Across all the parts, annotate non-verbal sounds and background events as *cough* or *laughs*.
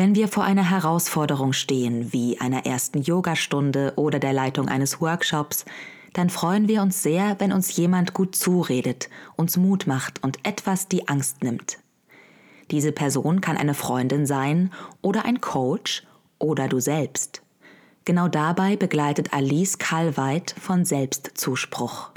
Wenn wir vor einer Herausforderung stehen, wie einer ersten Yogastunde oder der Leitung eines Workshops, dann freuen wir uns sehr, wenn uns jemand gut zuredet, uns Mut macht und etwas die Angst nimmt. Diese Person kann eine Freundin sein oder ein Coach oder du selbst. Genau dabei begleitet Alice Kalweit von Selbstzuspruch.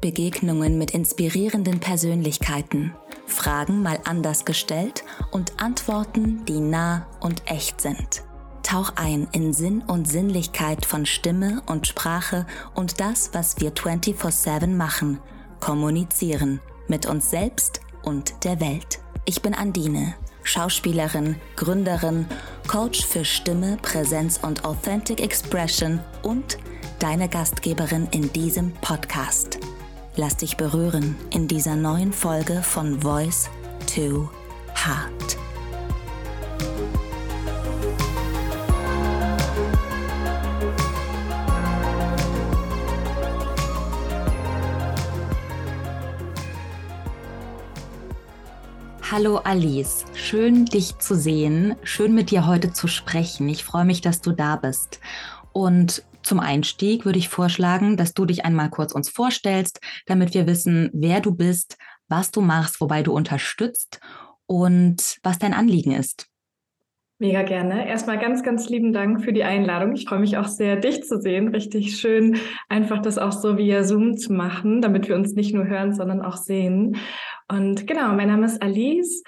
Begegnungen mit inspirierenden Persönlichkeiten, Fragen mal anders gestellt und Antworten, die nah und echt sind. Tauch ein in Sinn und Sinnlichkeit von Stimme und Sprache und das, was wir 24/7 machen, kommunizieren mit uns selbst und der Welt. Ich bin Andine, Schauspielerin, Gründerin, Coach für Stimme, Präsenz und Authentic Expression und deine Gastgeberin in diesem Podcast. Lass dich berühren in dieser neuen Folge von Voice to Heart. Hallo Alice, schön dich zu sehen, schön mit dir heute zu sprechen. Ich freue mich, dass du da bist. Und zum Einstieg würde ich vorschlagen, dass du dich einmal kurz uns vorstellst, damit wir wissen, wer du bist, was du machst, wobei du unterstützt und was dein Anliegen ist. Mega gerne. Erstmal ganz, ganz lieben Dank für die Einladung. Ich freue mich auch sehr, dich zu sehen. Richtig schön, einfach das auch so via Zoom zu machen, damit wir uns nicht nur hören, sondern auch sehen. Und genau, mein Name ist Alice.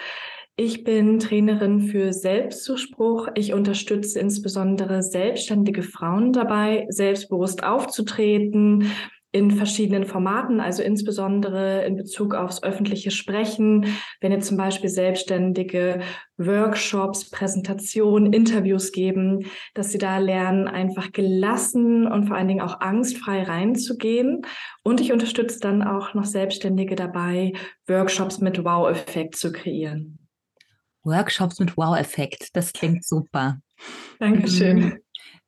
Ich bin Trainerin für Selbstzuspruch. Ich unterstütze insbesondere selbstständige Frauen dabei, selbstbewusst aufzutreten in verschiedenen Formaten, also insbesondere in Bezug aufs öffentliche Sprechen, wenn jetzt zum Beispiel Selbstständige Workshops, Präsentationen, Interviews geben, dass sie da lernen, einfach gelassen und vor allen Dingen auch angstfrei reinzugehen. Und ich unterstütze dann auch noch Selbstständige dabei, Workshops mit Wow-Effekt zu kreieren. Workshops mit Wow-Effekt. Das klingt super. Dankeschön. Ähm,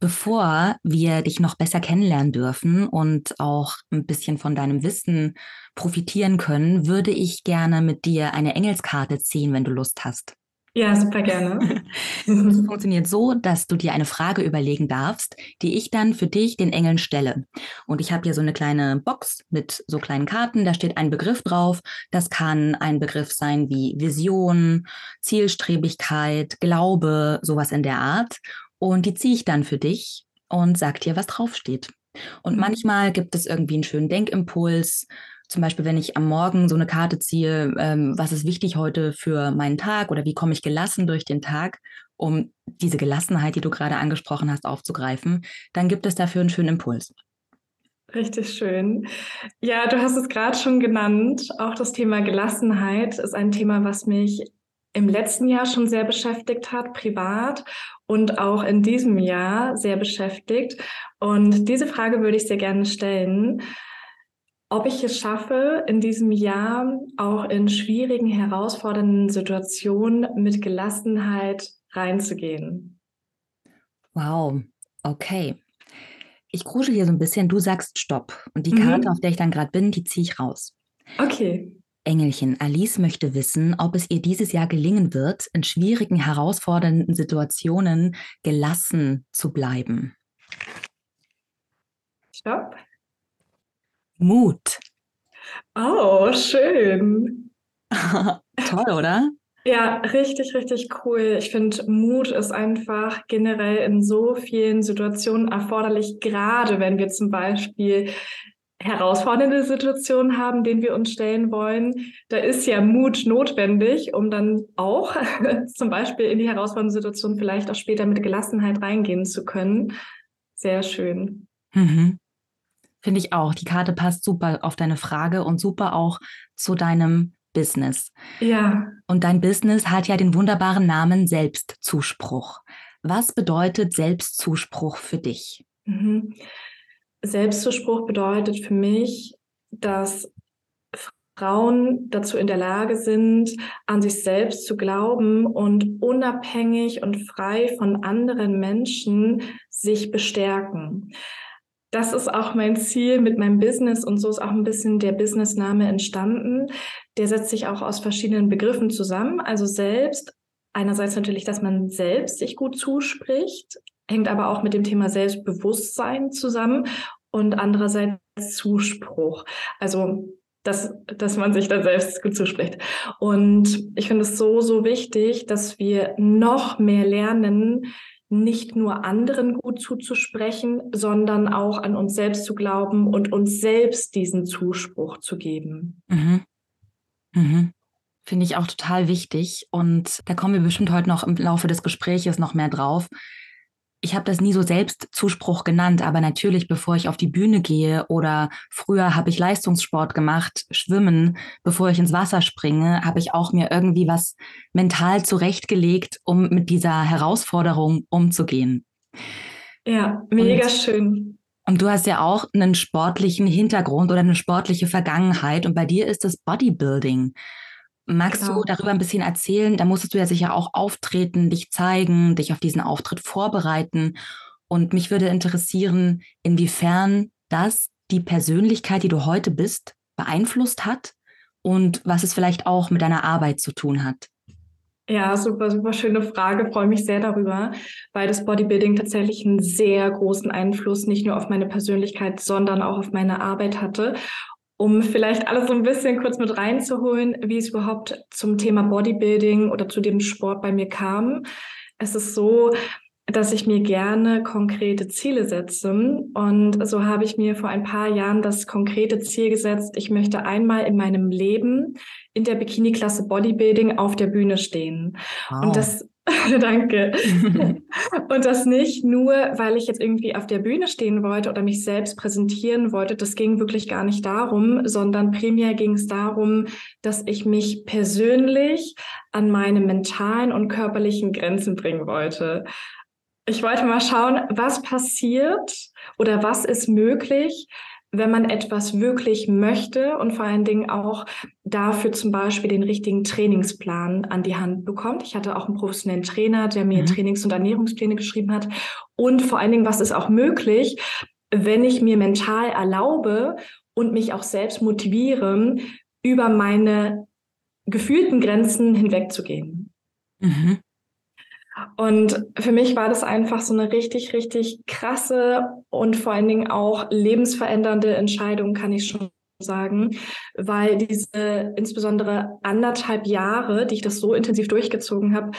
bevor wir dich noch besser kennenlernen dürfen und auch ein bisschen von deinem Wissen profitieren können, würde ich gerne mit dir eine Engelskarte ziehen, wenn du Lust hast. Ja, super gerne. *laughs* Es funktioniert so, dass du dir eine Frage überlegen darfst, die ich dann für dich den Engeln stelle. Und ich habe hier so eine kleine Box mit so kleinen Karten, da steht ein Begriff drauf. Das kann ein Begriff sein wie Vision, Zielstrebigkeit, Glaube, sowas in der Art. Und die ziehe ich dann für dich und sag dir, was draufsteht. Und mhm. manchmal gibt es irgendwie einen schönen Denkimpuls, zum Beispiel, wenn ich am Morgen so eine Karte ziehe, ähm, was ist wichtig heute für meinen Tag oder wie komme ich gelassen durch den Tag, um diese Gelassenheit, die du gerade angesprochen hast, aufzugreifen, dann gibt es dafür einen schönen Impuls. Richtig schön. Ja, du hast es gerade schon genannt. Auch das Thema Gelassenheit ist ein Thema, was mich im letzten Jahr schon sehr beschäftigt hat, privat und auch in diesem Jahr sehr beschäftigt. Und diese Frage würde ich sehr gerne stellen ob ich es schaffe, in diesem Jahr auch in schwierigen, herausfordernden Situationen mit Gelassenheit reinzugehen. Wow, okay. Ich krusche hier so ein bisschen, du sagst Stopp. Und die Karte, mhm. auf der ich dann gerade bin, die ziehe ich raus. Okay. Engelchen, Alice möchte wissen, ob es ihr dieses Jahr gelingen wird, in schwierigen, herausfordernden Situationen gelassen zu bleiben. Stopp. Mut. Oh, schön. *laughs* Toll, oder? Ja, richtig, richtig cool. Ich finde, Mut ist einfach generell in so vielen Situationen erforderlich, gerade wenn wir zum Beispiel herausfordernde Situationen haben, denen wir uns stellen wollen. Da ist ja Mut notwendig, um dann auch *laughs* zum Beispiel in die herausfordernde Situation vielleicht auch später mit Gelassenheit reingehen zu können. Sehr schön. Mhm. Finde ich auch. Die Karte passt super auf deine Frage und super auch zu deinem Business. Ja. Und dein Business hat ja den wunderbaren Namen Selbstzuspruch. Was bedeutet Selbstzuspruch für dich? Mhm. Selbstzuspruch bedeutet für mich, dass Frauen dazu in der Lage sind, an sich selbst zu glauben und unabhängig und frei von anderen Menschen sich bestärken. Das ist auch mein Ziel mit meinem Business und so ist auch ein bisschen der Businessname entstanden. Der setzt sich auch aus verschiedenen Begriffen zusammen. Also selbst, einerseits natürlich, dass man selbst sich gut zuspricht, hängt aber auch mit dem Thema Selbstbewusstsein zusammen und andererseits Zuspruch. Also dass, dass man sich da selbst gut zuspricht. Und ich finde es so, so wichtig, dass wir noch mehr lernen, nicht nur anderen gut zuzusprechen, sondern auch an uns selbst zu glauben und uns selbst diesen Zuspruch zu geben. Mhm. Mhm. Finde ich auch total wichtig. Und da kommen wir bestimmt heute noch im Laufe des Gespräches noch mehr drauf ich habe das nie so Selbstzuspruch genannt, aber natürlich, bevor ich auf die Bühne gehe oder früher habe ich Leistungssport gemacht, Schwimmen, bevor ich ins Wasser springe, habe ich auch mir irgendwie was mental zurechtgelegt, um mit dieser Herausforderung umzugehen. Ja, mega und, schön. Und du hast ja auch einen sportlichen Hintergrund oder eine sportliche Vergangenheit und bei dir ist das Bodybuilding. Magst genau. du darüber ein bisschen erzählen? Da musstest du ja sicher auch auftreten, dich zeigen, dich auf diesen Auftritt vorbereiten. Und mich würde interessieren, inwiefern das die Persönlichkeit, die du heute bist, beeinflusst hat und was es vielleicht auch mit deiner Arbeit zu tun hat. Ja, super, super schöne Frage. Freue mich sehr darüber, weil das Bodybuilding tatsächlich einen sehr großen Einfluss nicht nur auf meine Persönlichkeit, sondern auch auf meine Arbeit hatte um vielleicht alles so ein bisschen kurz mit reinzuholen, wie es überhaupt zum Thema Bodybuilding oder zu dem Sport bei mir kam. Es ist so, dass ich mir gerne konkrete Ziele setze. Und so habe ich mir vor ein paar Jahren das konkrete Ziel gesetzt, ich möchte einmal in meinem Leben in der Bikini-Klasse Bodybuilding auf der Bühne stehen. Wow. Und das *laughs* Danke. *laughs* und das nicht nur, weil ich jetzt irgendwie auf der Bühne stehen wollte oder mich selbst präsentieren wollte. Das ging wirklich gar nicht darum, sondern primär ging es darum, dass ich mich persönlich an meine mentalen und körperlichen Grenzen bringen wollte. Ich wollte mal schauen, was passiert oder was ist möglich, wenn man etwas wirklich möchte und vor allen Dingen auch dafür zum Beispiel den richtigen Trainingsplan an die Hand bekommt. Ich hatte auch einen professionellen Trainer, der mir mhm. Trainings- und Ernährungspläne geschrieben hat. Und vor allen Dingen, was ist auch möglich, wenn ich mir mental erlaube und mich auch selbst motiviere, über meine gefühlten Grenzen hinwegzugehen. Mhm. Und für mich war das einfach so eine richtig, richtig krasse und vor allen Dingen auch lebensverändernde Entscheidung, kann ich schon sagen, weil diese insbesondere anderthalb Jahre, die ich das so intensiv durchgezogen habe,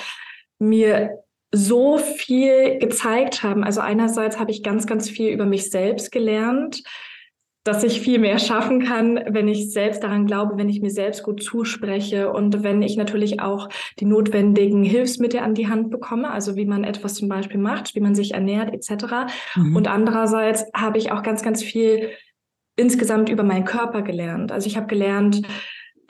mir so viel gezeigt haben. Also einerseits habe ich ganz, ganz viel über mich selbst gelernt, dass ich viel mehr schaffen kann, wenn ich selbst daran glaube, wenn ich mir selbst gut zuspreche und wenn ich natürlich auch die notwendigen Hilfsmittel an die Hand bekomme, also wie man etwas zum Beispiel macht, wie man sich ernährt etc. Mhm. Und andererseits habe ich auch ganz, ganz viel insgesamt über meinen Körper gelernt. Also ich habe gelernt,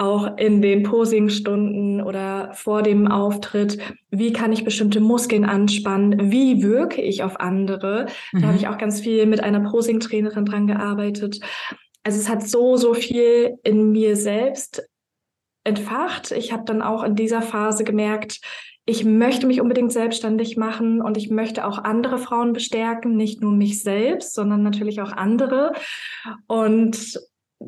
auch in den Posingstunden oder vor dem Auftritt, wie kann ich bestimmte Muskeln anspannen, wie wirke ich auf andere. Mhm. Da habe ich auch ganz viel mit einer Posing-Trainerin dran gearbeitet. Also es hat so, so viel in mir selbst entfacht. Ich habe dann auch in dieser Phase gemerkt, ich möchte mich unbedingt selbstständig machen und ich möchte auch andere Frauen bestärken, nicht nur mich selbst, sondern natürlich auch andere. Und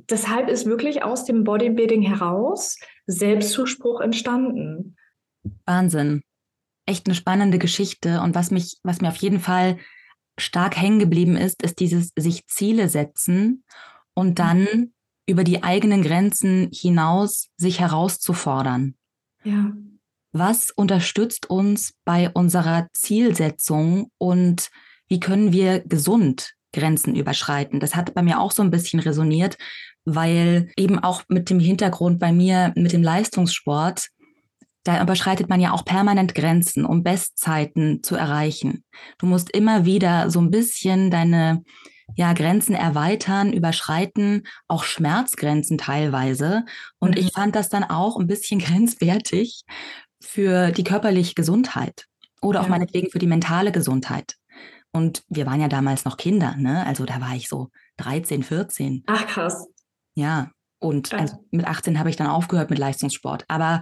deshalb ist wirklich aus dem Bodybuilding heraus Selbstzuspruch entstanden. Wahnsinn. Echt eine spannende Geschichte. Und was mich, was mir auf jeden Fall stark hängen geblieben ist, ist dieses sich Ziele setzen und dann über die eigenen Grenzen hinaus sich herauszufordern. Ja. Was unterstützt uns bei unserer Zielsetzung und wie können wir gesund Grenzen überschreiten. Das hat bei mir auch so ein bisschen resoniert, weil eben auch mit dem Hintergrund bei mir mit dem Leistungssport, da überschreitet man ja auch permanent Grenzen, um Bestzeiten zu erreichen. Du musst immer wieder so ein bisschen deine ja, Grenzen erweitern, überschreiten, auch Schmerzgrenzen teilweise. Und mhm. ich fand das dann auch ein bisschen *laughs* grenzwertig für die körperliche Gesundheit oder auch meinetwegen für die mentale Gesundheit. Und wir waren ja damals noch Kinder, ne? Also da war ich so 13, 14. Ach krass. Ja, und also mit 18 habe ich dann aufgehört mit Leistungssport. Aber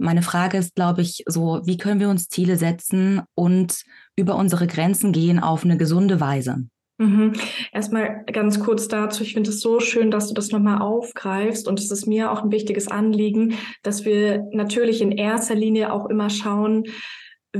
meine Frage ist, glaube ich, so, wie können wir uns Ziele setzen und über unsere Grenzen gehen auf eine gesunde Weise? Mhm. Erstmal ganz kurz dazu. Ich finde es so schön, dass du das nochmal aufgreifst. Und es ist mir auch ein wichtiges Anliegen, dass wir natürlich in erster Linie auch immer schauen,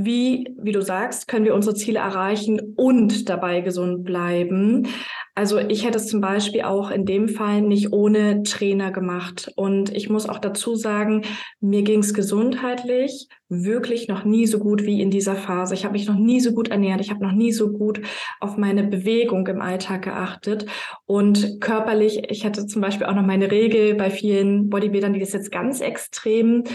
wie, wie du sagst, können wir unsere Ziele erreichen und dabei gesund bleiben. Also ich hätte es zum Beispiel auch in dem Fall nicht ohne Trainer gemacht. Und ich muss auch dazu sagen, mir ging es gesundheitlich wirklich noch nie so gut wie in dieser Phase. Ich habe mich noch nie so gut ernährt. Ich habe noch nie so gut auf meine Bewegung im Alltag geachtet. Und körperlich, ich hatte zum Beispiel auch noch meine Regel bei vielen Bodybuildern, die das jetzt ganz extrem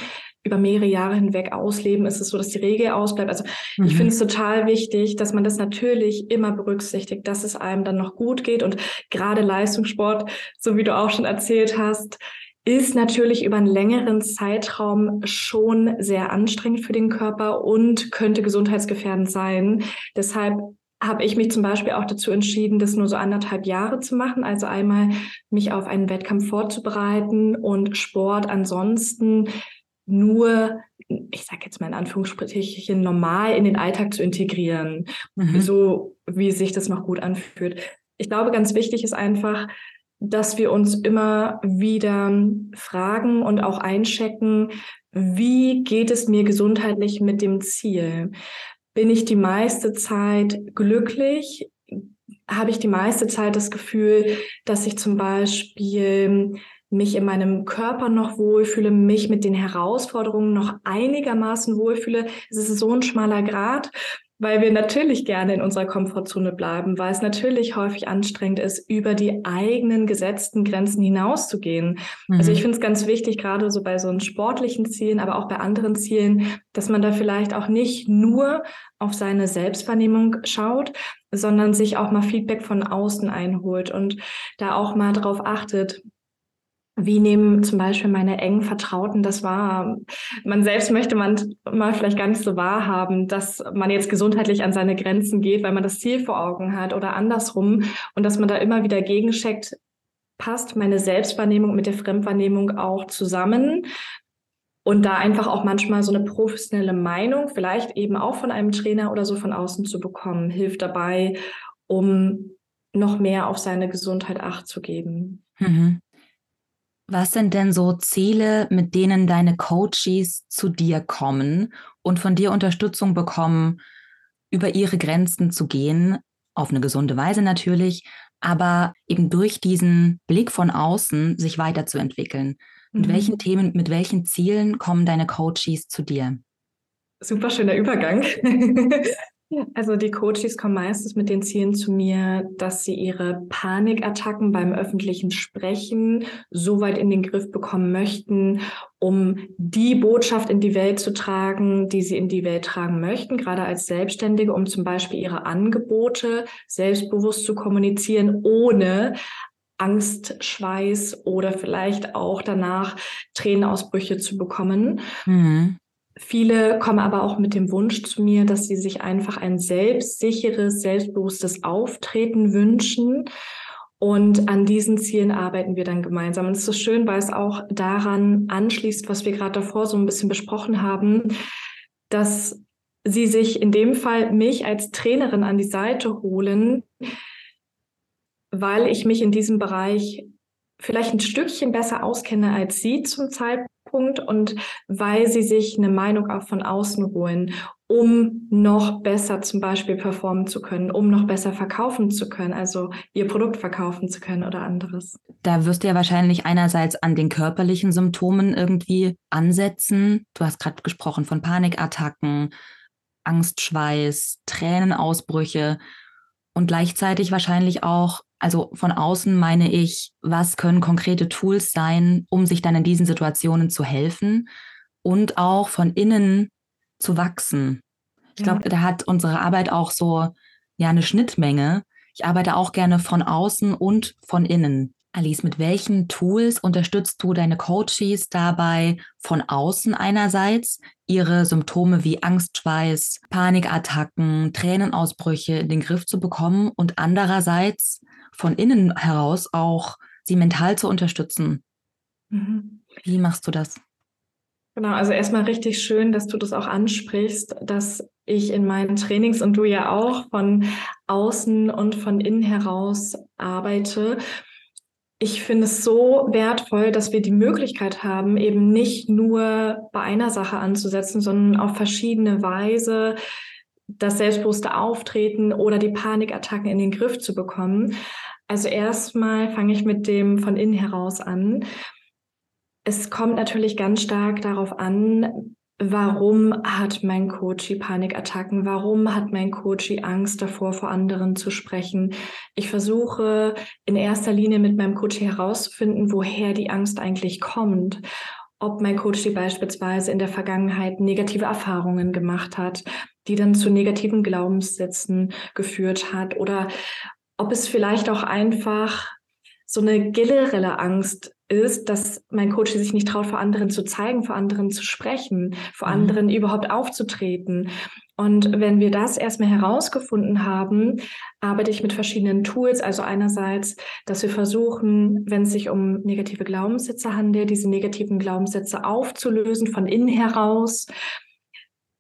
über mehrere Jahre hinweg ausleben, ist es so, dass die Regel ausbleibt. Also mhm. ich finde es total wichtig, dass man das natürlich immer berücksichtigt, dass es einem dann noch gut geht. Und gerade Leistungssport, so wie du auch schon erzählt hast, ist natürlich über einen längeren Zeitraum schon sehr anstrengend für den Körper und könnte gesundheitsgefährdend sein. Deshalb habe ich mich zum Beispiel auch dazu entschieden, das nur so anderthalb Jahre zu machen. Also einmal mich auf einen Wettkampf vorzubereiten und Sport ansonsten nur, ich sage jetzt mal in Anführungsstrichen, normal in den Alltag zu integrieren, mhm. so wie sich das noch gut anfühlt. Ich glaube, ganz wichtig ist einfach, dass wir uns immer wieder fragen und auch einchecken, wie geht es mir gesundheitlich mit dem Ziel? Bin ich die meiste Zeit glücklich? Habe ich die meiste Zeit das Gefühl, dass ich zum Beispiel mich in meinem Körper noch wohlfühle, mich mit den Herausforderungen noch einigermaßen wohlfühle. Es ist so ein schmaler Grad, weil wir natürlich gerne in unserer Komfortzone bleiben, weil es natürlich häufig anstrengend ist, über die eigenen gesetzten Grenzen hinauszugehen. Mhm. Also ich finde es ganz wichtig, gerade so bei so einen sportlichen Zielen, aber auch bei anderen Zielen, dass man da vielleicht auch nicht nur auf seine Selbstwahrnehmung schaut, sondern sich auch mal Feedback von außen einholt und da auch mal darauf achtet, wie nehmen zum Beispiel meine engen Vertrauten das wahr? Man selbst möchte man mal vielleicht gar nicht so wahrhaben, dass man jetzt gesundheitlich an seine Grenzen geht, weil man das Ziel vor Augen hat oder andersrum und dass man da immer wieder gegencheckt, passt meine Selbstwahrnehmung mit der Fremdwahrnehmung auch zusammen? Und da einfach auch manchmal so eine professionelle Meinung, vielleicht eben auch von einem Trainer oder so von außen zu bekommen, hilft dabei, um noch mehr auf seine Gesundheit acht zu geben. Mhm. Was sind denn so Ziele, mit denen deine Coaches zu dir kommen und von dir Unterstützung bekommen, über ihre Grenzen zu gehen, auf eine gesunde Weise natürlich, aber eben durch diesen Blick von außen sich weiterzuentwickeln? Mit mhm. welchen Themen, mit welchen Zielen kommen deine Coaches zu dir? Super schöner Übergang. *laughs* Also die Coaches kommen meistens mit den Zielen zu mir, dass sie ihre Panikattacken beim öffentlichen Sprechen so weit in den Griff bekommen möchten, um die Botschaft in die Welt zu tragen, die sie in die Welt tragen möchten, gerade als Selbstständige, um zum Beispiel ihre Angebote selbstbewusst zu kommunizieren, ohne Angst, Schweiß oder vielleicht auch danach Tränenausbrüche zu bekommen. Mhm. Viele kommen aber auch mit dem Wunsch zu mir, dass sie sich einfach ein selbstsicheres, selbstbewusstes Auftreten wünschen. Und an diesen Zielen arbeiten wir dann gemeinsam. Und es ist schön, weil es auch daran anschließt, was wir gerade davor so ein bisschen besprochen haben, dass sie sich in dem Fall mich als Trainerin an die Seite holen, weil ich mich in diesem Bereich vielleicht ein Stückchen besser auskenne als sie zum Zeitpunkt Punkt und weil sie sich eine Meinung auch von außen holen, um noch besser zum Beispiel performen zu können, um noch besser verkaufen zu können, also ihr Produkt verkaufen zu können oder anderes. Da wirst du ja wahrscheinlich einerseits an den körperlichen Symptomen irgendwie ansetzen. Du hast gerade gesprochen von Panikattacken, Angstschweiß, Tränenausbrüche und gleichzeitig wahrscheinlich auch also von außen meine ich, was können konkrete Tools sein, um sich dann in diesen Situationen zu helfen und auch von innen zu wachsen. Ich glaube, da hat unsere Arbeit auch so ja eine Schnittmenge. Ich arbeite auch gerne von außen und von innen. Alice, mit welchen Tools unterstützt du deine Coaches dabei, von außen einerseits ihre Symptome wie Angstschweiß, Panikattacken, Tränenausbrüche in den Griff zu bekommen und andererseits von innen heraus auch sie mental zu unterstützen. Mhm. Wie machst du das? Genau, also erstmal richtig schön, dass du das auch ansprichst, dass ich in meinen Trainings und du ja auch von außen und von innen heraus arbeite. Ich finde es so wertvoll, dass wir die Möglichkeit haben, eben nicht nur bei einer Sache anzusetzen, sondern auf verschiedene Weise das selbstbewusste Auftreten oder die Panikattacken in den Griff zu bekommen. Also erstmal fange ich mit dem von innen heraus an. Es kommt natürlich ganz stark darauf an, warum hat mein Coach Panikattacken? Warum hat mein Coach Angst davor, vor anderen zu sprechen? Ich versuche in erster Linie mit meinem Coach herauszufinden, woher die Angst eigentlich kommt. Ob mein Coach beispielsweise in der Vergangenheit negative Erfahrungen gemacht hat, die dann zu negativen Glaubenssätzen geführt hat oder ob es vielleicht auch einfach so eine generelle Angst ist, dass mein Coach sich nicht traut, vor anderen zu zeigen, vor anderen zu sprechen, vor mhm. anderen überhaupt aufzutreten. Und wenn wir das erstmal herausgefunden haben, arbeite ich mit verschiedenen Tools. Also einerseits, dass wir versuchen, wenn es sich um negative Glaubenssätze handelt, diese negativen Glaubenssätze aufzulösen von innen heraus.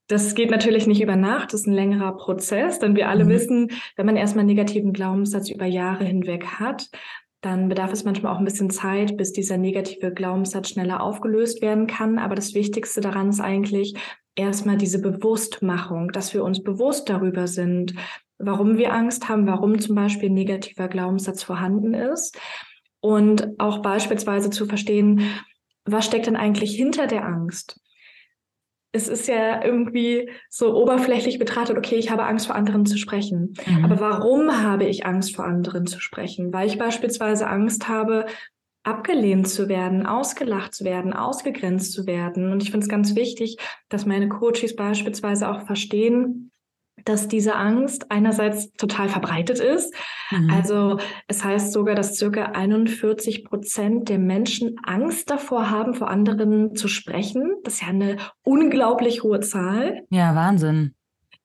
Das geht natürlich nicht über Nacht, das ist ein längerer Prozess, denn wir alle mhm. wissen, wenn man erstmal einen negativen Glaubenssatz über Jahre hinweg hat, dann bedarf es manchmal auch ein bisschen Zeit, bis dieser negative Glaubenssatz schneller aufgelöst werden kann. Aber das Wichtigste daran ist eigentlich erstmal diese Bewusstmachung, dass wir uns bewusst darüber sind, warum wir Angst haben, warum zum Beispiel ein negativer Glaubenssatz vorhanden ist. Und auch beispielsweise zu verstehen, was steckt denn eigentlich hinter der Angst? Es ist ja irgendwie so oberflächlich betrachtet, okay, ich habe Angst vor anderen zu sprechen. Mhm. Aber warum habe ich Angst vor anderen zu sprechen? Weil ich beispielsweise Angst habe, abgelehnt zu werden, ausgelacht zu werden, ausgegrenzt zu werden. Und ich finde es ganz wichtig, dass meine Coaches beispielsweise auch verstehen, dass diese Angst einerseits total verbreitet ist. Mhm. Also es heißt sogar, dass circa 41 Prozent der Menschen Angst davor haben, vor anderen zu sprechen. Das ist ja eine unglaublich hohe Zahl. Ja, Wahnsinn.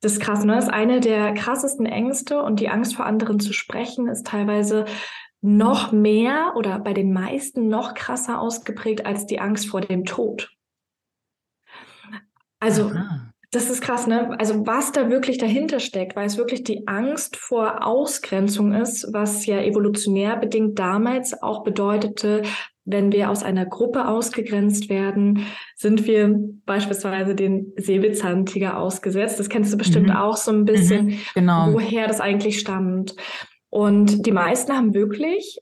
Das ist krass, ne? Das ist eine der krassesten Ängste und die Angst vor anderen zu sprechen ist teilweise noch mehr oder bei den meisten noch krasser ausgeprägt als die Angst vor dem Tod. Also Aha. Das ist krass, ne? Also was da wirklich dahinter steckt, weil es wirklich die Angst vor Ausgrenzung ist, was ja evolutionär bedingt damals auch bedeutete, wenn wir aus einer Gruppe ausgegrenzt werden, sind wir beispielsweise den Säbelzahntiger ausgesetzt. Das kennst du bestimmt mhm. auch so ein bisschen, mhm, genau. woher das eigentlich stammt. Und die meisten haben wirklich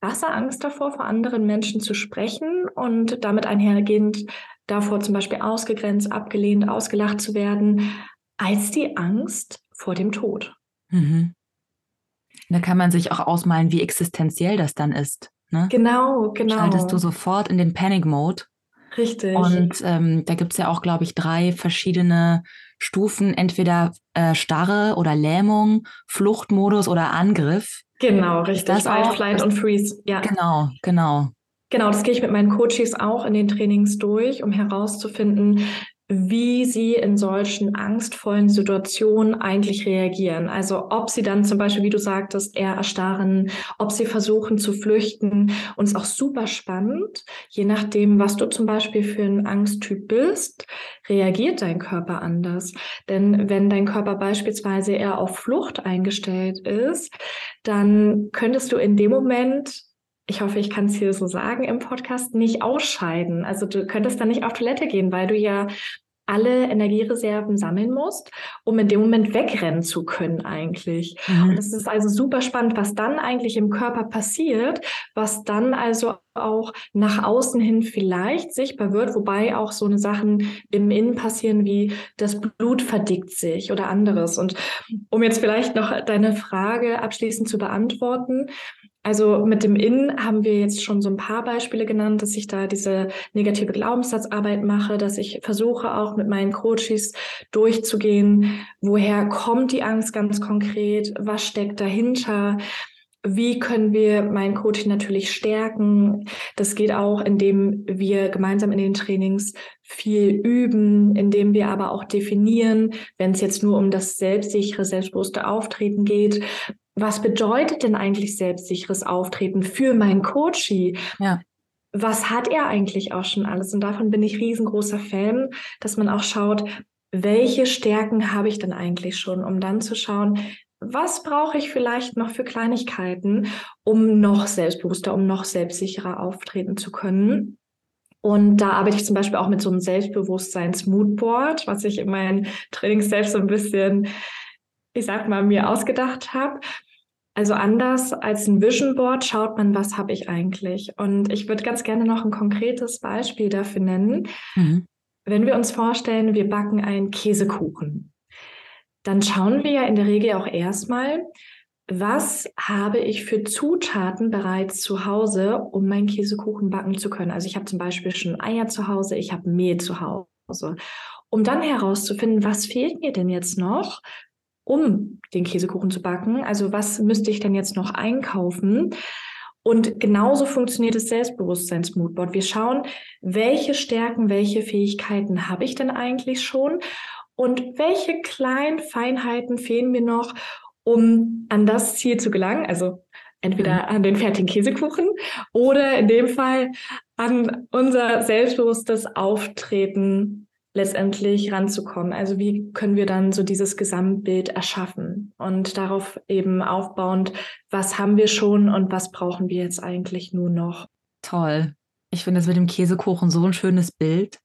krasse Angst davor, vor anderen Menschen zu sprechen und damit einhergehend davor zum Beispiel ausgegrenzt, abgelehnt, ausgelacht zu werden, als die Angst vor dem Tod. Mhm. Da kann man sich auch ausmalen, wie existenziell das dann ist. Ne? Genau, genau. Schaltest du sofort in den Panic-Mode. Richtig. Und ähm, da gibt es ja auch, glaube ich, drei verschiedene Stufen, entweder äh, Starre oder Lähmung, Fluchtmodus oder Angriff. Genau, richtig. Das Fight, Flight und Freeze. Ja. Genau, genau. Genau, das gehe ich mit meinen Coaches auch in den Trainings durch, um herauszufinden, wie sie in solchen angstvollen Situationen eigentlich reagieren. Also ob sie dann zum Beispiel, wie du sagtest, eher erstarren, ob sie versuchen zu flüchten. Und es ist auch super spannend, je nachdem, was du zum Beispiel für ein Angsttyp bist, reagiert dein Körper anders. Denn wenn dein Körper beispielsweise eher auf Flucht eingestellt ist, dann könntest du in dem Moment ich hoffe, ich kann es hier so sagen im Podcast, nicht ausscheiden. Also du könntest dann nicht auf Toilette gehen, weil du ja alle Energiereserven sammeln musst, um in dem Moment wegrennen zu können eigentlich. Mhm. Und es ist also super spannend, was dann eigentlich im Körper passiert, was dann also auch nach außen hin vielleicht sichtbar wird, wobei auch so eine Sachen im Innen passieren wie das Blut verdickt sich oder anderes. Und um jetzt vielleicht noch deine Frage abschließend zu beantworten, also mit dem Innen haben wir jetzt schon so ein paar Beispiele genannt, dass ich da diese negative Glaubenssatzarbeit mache, dass ich versuche auch mit meinen Coaches durchzugehen, woher kommt die Angst ganz konkret, was steckt dahinter, wie können wir mein Coaching natürlich stärken? Das geht auch, indem wir gemeinsam in den Trainings viel üben, indem wir aber auch definieren, wenn es jetzt nur um das selbstsichere, selbstbewusste Auftreten geht, was bedeutet denn eigentlich selbstsicheres Auftreten für meinen Coachie? Ja. Was hat er eigentlich auch schon alles? Und davon bin ich riesengroßer Fan, dass man auch schaut, welche Stärken habe ich denn eigentlich schon, um dann zu schauen, was brauche ich vielleicht noch für Kleinigkeiten, um noch selbstbewusster, um noch selbstsicherer auftreten zu können. Und da arbeite ich zum Beispiel auch mit so einem Selbstbewusstseins-Moodboard, was ich in meinen Trainings selbst so ein bisschen, ich sag mal, mir ausgedacht habe. Also anders als ein Vision Board schaut man, was habe ich eigentlich. Und ich würde ganz gerne noch ein konkretes Beispiel dafür nennen. Mhm. Wenn wir uns vorstellen, wir backen einen Käsekuchen, dann schauen wir ja in der Regel auch erstmal, was habe ich für Zutaten bereits zu Hause, um meinen Käsekuchen backen zu können? Also ich habe zum Beispiel schon Eier zu Hause, ich habe Mehl zu Hause. Um dann herauszufinden, was fehlt mir denn jetzt noch, um den Käsekuchen zu backen? Also was müsste ich denn jetzt noch einkaufen? Und genauso funktioniert das Selbstbewusstseins-Moodboard. Wir schauen, welche Stärken, welche Fähigkeiten habe ich denn eigentlich schon? Und welche kleinen Feinheiten fehlen mir noch, um an das Ziel zu gelangen. Also entweder mhm. an den fertigen Käsekuchen oder in dem Fall an unser selbstbewusstes Auftreten letztendlich ranzukommen. Also wie können wir dann so dieses Gesamtbild erschaffen und darauf eben aufbauend, was haben wir schon und was brauchen wir jetzt eigentlich nur noch? Toll. Ich finde das mit dem Käsekuchen so ein schönes Bild.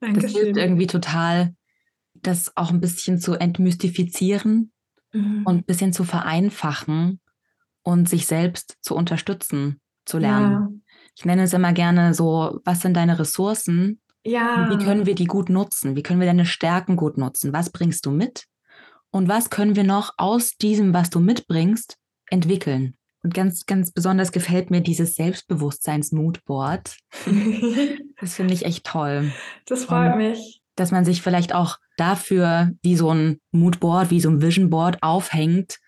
Dankeschön. Das hilft irgendwie total, das auch ein bisschen zu entmystifizieren, mhm. und ein bisschen zu vereinfachen und sich selbst zu unterstützen, zu lernen. Ja. Ich nenne es immer gerne so, was sind deine Ressourcen? Ja. Wie können wir die gut nutzen? Wie können wir deine Stärken gut nutzen? Was bringst du mit? Und was können wir noch aus diesem, was du mitbringst, entwickeln? Und ganz, ganz besonders gefällt mir dieses Selbstbewusstseins-Moodboard. *laughs* das finde ich echt toll. Das freut und mich. Dass man sich vielleicht auch dafür wie so ein Moodboard, wie so ein Visionboard aufhängt,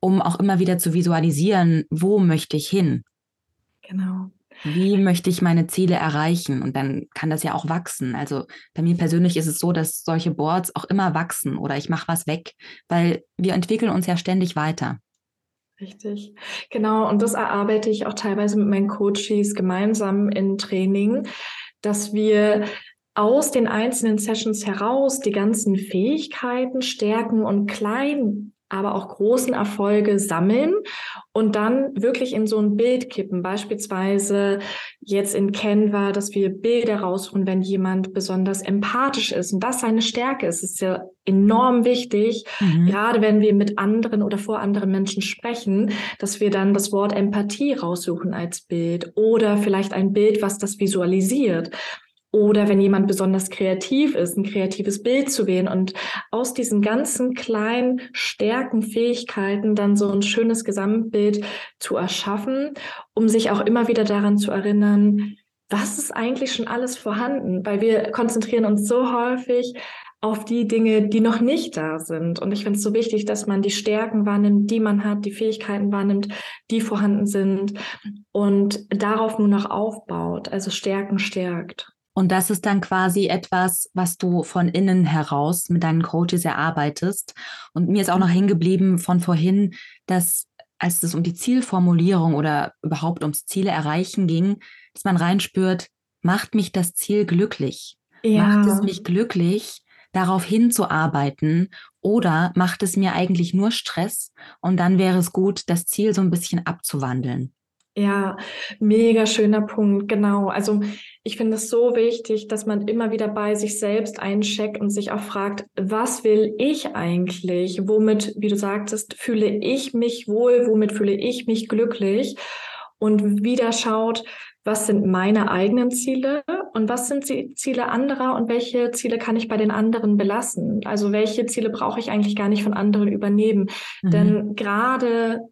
um auch immer wieder zu visualisieren, wo möchte ich hin? Genau. Wie möchte ich meine Ziele erreichen? Und dann kann das ja auch wachsen. Also bei mir persönlich ist es so, dass solche Boards auch immer wachsen oder ich mache was weg, weil wir entwickeln uns ja ständig weiter. Richtig, genau. Und das erarbeite ich auch teilweise mit meinen Coaches gemeinsam in Training, dass wir aus den einzelnen Sessions heraus die ganzen Fähigkeiten, Stärken und kleinen, aber auch großen Erfolge sammeln und dann wirklich in so ein Bild kippen. Beispielsweise jetzt in Canva, dass wir Bilder rausholen, wenn jemand besonders empathisch ist und das seine Stärke ist. Das ist ja enorm wichtig, mhm. gerade wenn wir mit anderen oder vor anderen Menschen sprechen, dass wir dann das Wort Empathie raussuchen als Bild oder vielleicht ein Bild, was das visualisiert. Oder wenn jemand besonders kreativ ist, ein kreatives Bild zu wählen und aus diesen ganzen kleinen Stärken, Fähigkeiten dann so ein schönes Gesamtbild zu erschaffen, um sich auch immer wieder daran zu erinnern, was ist eigentlich schon alles vorhanden? Weil wir konzentrieren uns so häufig auf die Dinge, die noch nicht da sind. Und ich finde es so wichtig, dass man die Stärken wahrnimmt, die man hat, die Fähigkeiten wahrnimmt, die vorhanden sind und darauf nur noch aufbaut, also Stärken stärkt. Und das ist dann quasi etwas, was du von innen heraus mit deinen Coaches erarbeitest. Und mir ist auch noch hängen geblieben von vorhin, dass als es um die Zielformulierung oder überhaupt ums Ziele erreichen ging, dass man reinspürt, macht mich das Ziel glücklich? Ja. Macht es mich glücklich, darauf hinzuarbeiten oder macht es mir eigentlich nur Stress und dann wäre es gut, das Ziel so ein bisschen abzuwandeln? Ja, mega schöner Punkt, genau. Also ich finde es so wichtig, dass man immer wieder bei sich selbst eincheckt und sich auch fragt, was will ich eigentlich? Womit, wie du sagtest, fühle ich mich wohl? Womit fühle ich mich glücklich? Und wieder schaut, was sind meine eigenen Ziele und was sind die Ziele anderer und welche Ziele kann ich bei den anderen belassen? Also welche Ziele brauche ich eigentlich gar nicht von anderen übernehmen? Mhm. Denn gerade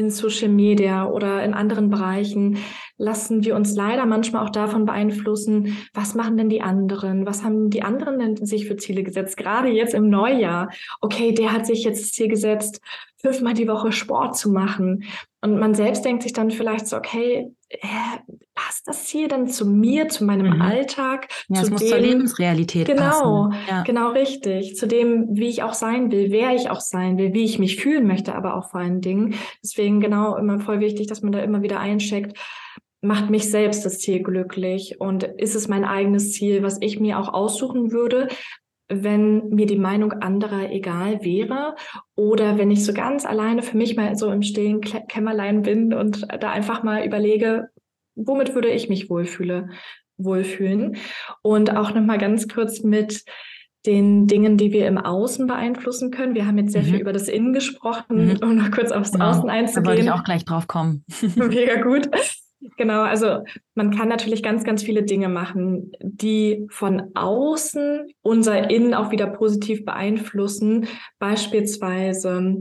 in Social Media oder in anderen Bereichen lassen wir uns leider manchmal auch davon beeinflussen, was machen denn die anderen? Was haben die anderen denn sich für Ziele gesetzt? Gerade jetzt im Neujahr. Okay, der hat sich jetzt das Ziel gesetzt, fünfmal die Woche Sport zu machen. Und man selbst denkt sich dann vielleicht so, okay, äh, passt das hier dann zu mir, zu meinem mhm. Alltag? Ja, es muss dem, zur Lebensrealität genau, passen. Ja. Genau, richtig. Zu dem, wie ich auch sein will, wer ich auch sein will, wie ich mich fühlen möchte, aber auch vor allen Dingen. Deswegen genau immer voll wichtig, dass man da immer wieder eincheckt, macht mich selbst das Ziel glücklich und ist es mein eigenes Ziel, was ich mir auch aussuchen würde, wenn mir die Meinung anderer egal wäre oder wenn ich so ganz alleine für mich mal so im stillen Kämmerlein bin und da einfach mal überlege, womit würde ich mich wohlfühle, wohlfühlen und auch noch mal ganz kurz mit den Dingen, die wir im Außen beeinflussen können. Wir haben jetzt sehr mhm. viel über das Innen gesprochen, mhm. um noch kurz aufs genau. Außen einzugehen. Da wollte ich auch gleich drauf kommen. *laughs* Mega gut. Genau, also man kann natürlich ganz, ganz viele Dinge machen, die von außen unser Innen auch wieder positiv beeinflussen. Beispielsweise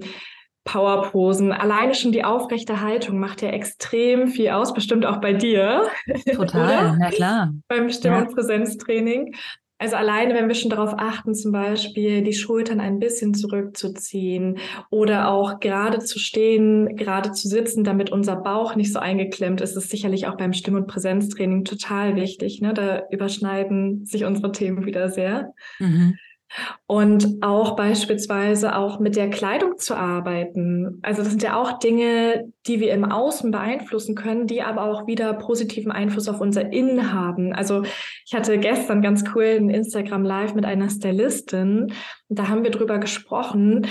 Powerposen. Alleine schon die aufrechte Haltung macht ja extrem viel aus, bestimmt auch bei dir. Total, na klar. Beim Stimm- und Präsenztraining. Also alleine, wenn wir schon darauf achten, zum Beispiel die Schultern ein bisschen zurückzuziehen oder auch gerade zu stehen, gerade zu sitzen, damit unser Bauch nicht so eingeklemmt ist, ist sicherlich auch beim Stimm- und Präsenztraining total wichtig. Ne? Da überschneiden sich unsere Themen wieder sehr. Mhm. Und auch beispielsweise auch mit der Kleidung zu arbeiten. Also das sind ja auch Dinge, die wir im Außen beeinflussen können, die aber auch wieder positiven Einfluss auf unser Innen haben. Also ich hatte gestern ganz cool ein Instagram Live mit einer Stylistin. Da haben wir drüber gesprochen,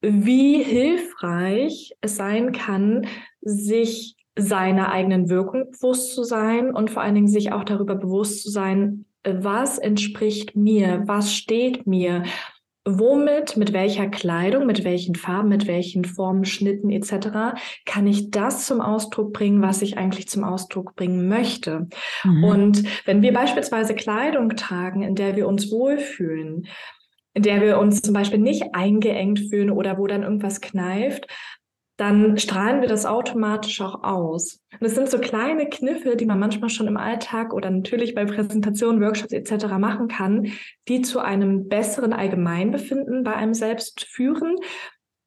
wie hilfreich es sein kann, sich seiner eigenen Wirkung bewusst zu sein und vor allen Dingen sich auch darüber bewusst zu sein, was entspricht mir, was steht mir, womit, mit welcher Kleidung, mit welchen Farben, mit welchen Formen, Schnitten etc. kann ich das zum Ausdruck bringen, was ich eigentlich zum Ausdruck bringen möchte. Mhm. Und wenn wir beispielsweise Kleidung tragen, in der wir uns wohlfühlen, in der wir uns zum Beispiel nicht eingeengt fühlen oder wo dann irgendwas kneift, dann strahlen wir das automatisch auch aus. Und es sind so kleine Kniffe, die man manchmal schon im Alltag oder natürlich bei Präsentationen, Workshops etc. machen kann, die zu einem besseren Allgemeinbefinden bei einem selbst führen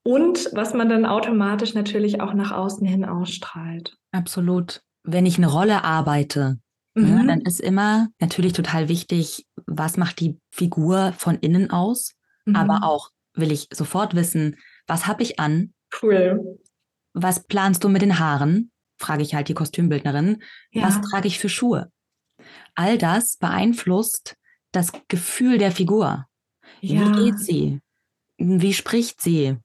und was man dann automatisch natürlich auch nach außen hin ausstrahlt. Absolut. Wenn ich eine Rolle arbeite, ne, mhm. ja, dann ist immer natürlich total wichtig, was macht die Figur von innen aus, mhm. aber auch will ich sofort wissen, was habe ich an, Cool. Was planst du mit den Haaren? Frage ich halt die Kostümbildnerin. Ja. Was trage ich für Schuhe? All das beeinflusst das Gefühl der Figur. Ja. Wie geht sie? Wie spricht sie?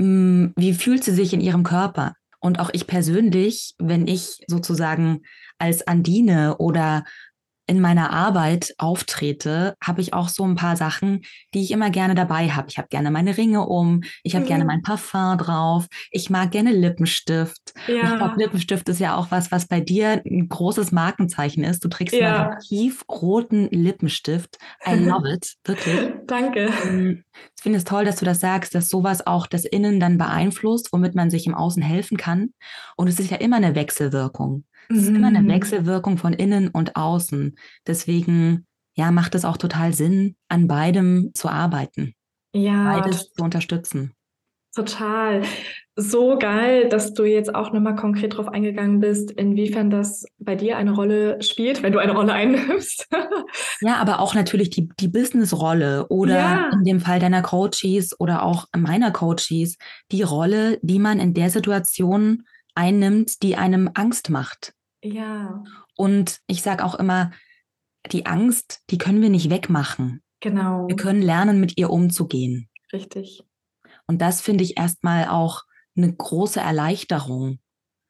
Hm, wie fühlt sie sich in ihrem Körper? Und auch ich persönlich, wenn ich sozusagen als Andine oder in meiner Arbeit auftrete, habe ich auch so ein paar Sachen, die ich immer gerne dabei habe. Ich habe gerne meine Ringe um, ich habe mhm. gerne mein Parfum drauf, ich mag gerne Lippenstift. Ja. ich glaube, Lippenstift ist ja auch was, was bei dir ein großes Markenzeichen ist. Du trägst ja. einen tiefroten Lippenstift. I love it, wirklich. *laughs* Danke. Ähm, ich finde es toll, dass du das sagst, dass sowas auch das Innen dann beeinflusst, womit man sich im Außen helfen kann. Und es ist ja immer eine Wechselwirkung. Es ist immer eine mhm. Wechselwirkung von innen und außen. Deswegen, ja, macht es auch total Sinn, an beidem zu arbeiten. Ja. Beides zu unterstützen. Total. So geil, dass du jetzt auch nochmal konkret darauf eingegangen bist, inwiefern das bei dir eine Rolle spielt, wenn du eine Rolle *laughs* einnimmst. ja, aber auch natürlich die, die Business-Rolle oder ja. in dem Fall deiner Coaches oder auch meiner Coaches, die Rolle, die man in der Situation einnimmt, die einem Angst macht. Ja. Und ich sage auch immer, die Angst, die können wir nicht wegmachen. Genau. Wir können lernen, mit ihr umzugehen. Richtig. Und das finde ich erstmal auch eine große Erleichterung,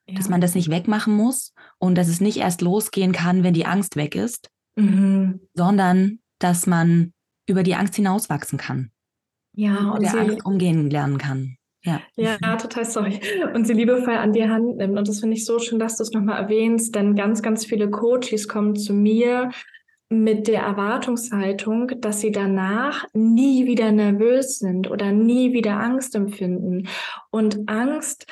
ja. dass man das nicht wegmachen muss und dass es nicht erst losgehen kann, wenn die Angst weg ist, mhm. sondern dass man über die Angst hinauswachsen kann. Ja, und der Angst umgehen lernen kann. Ja. ja, total sorry. Und sie liebevoll an die Hand nimmt. Und das finde ich so schön, dass du es nochmal erwähnst, denn ganz, ganz viele Coaches kommen zu mir mit der Erwartungshaltung, dass sie danach nie wieder nervös sind oder nie wieder Angst empfinden. Und Angst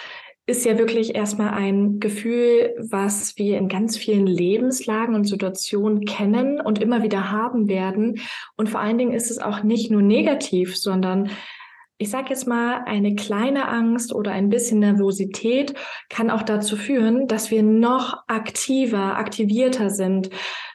ist ja wirklich erstmal ein Gefühl, was wir in ganz vielen Lebenslagen und Situationen kennen und immer wieder haben werden. Und vor allen Dingen ist es auch nicht nur negativ, sondern ich sage jetzt mal, eine kleine Angst oder ein bisschen Nervosität kann auch dazu führen, dass wir noch aktiver, aktivierter sind,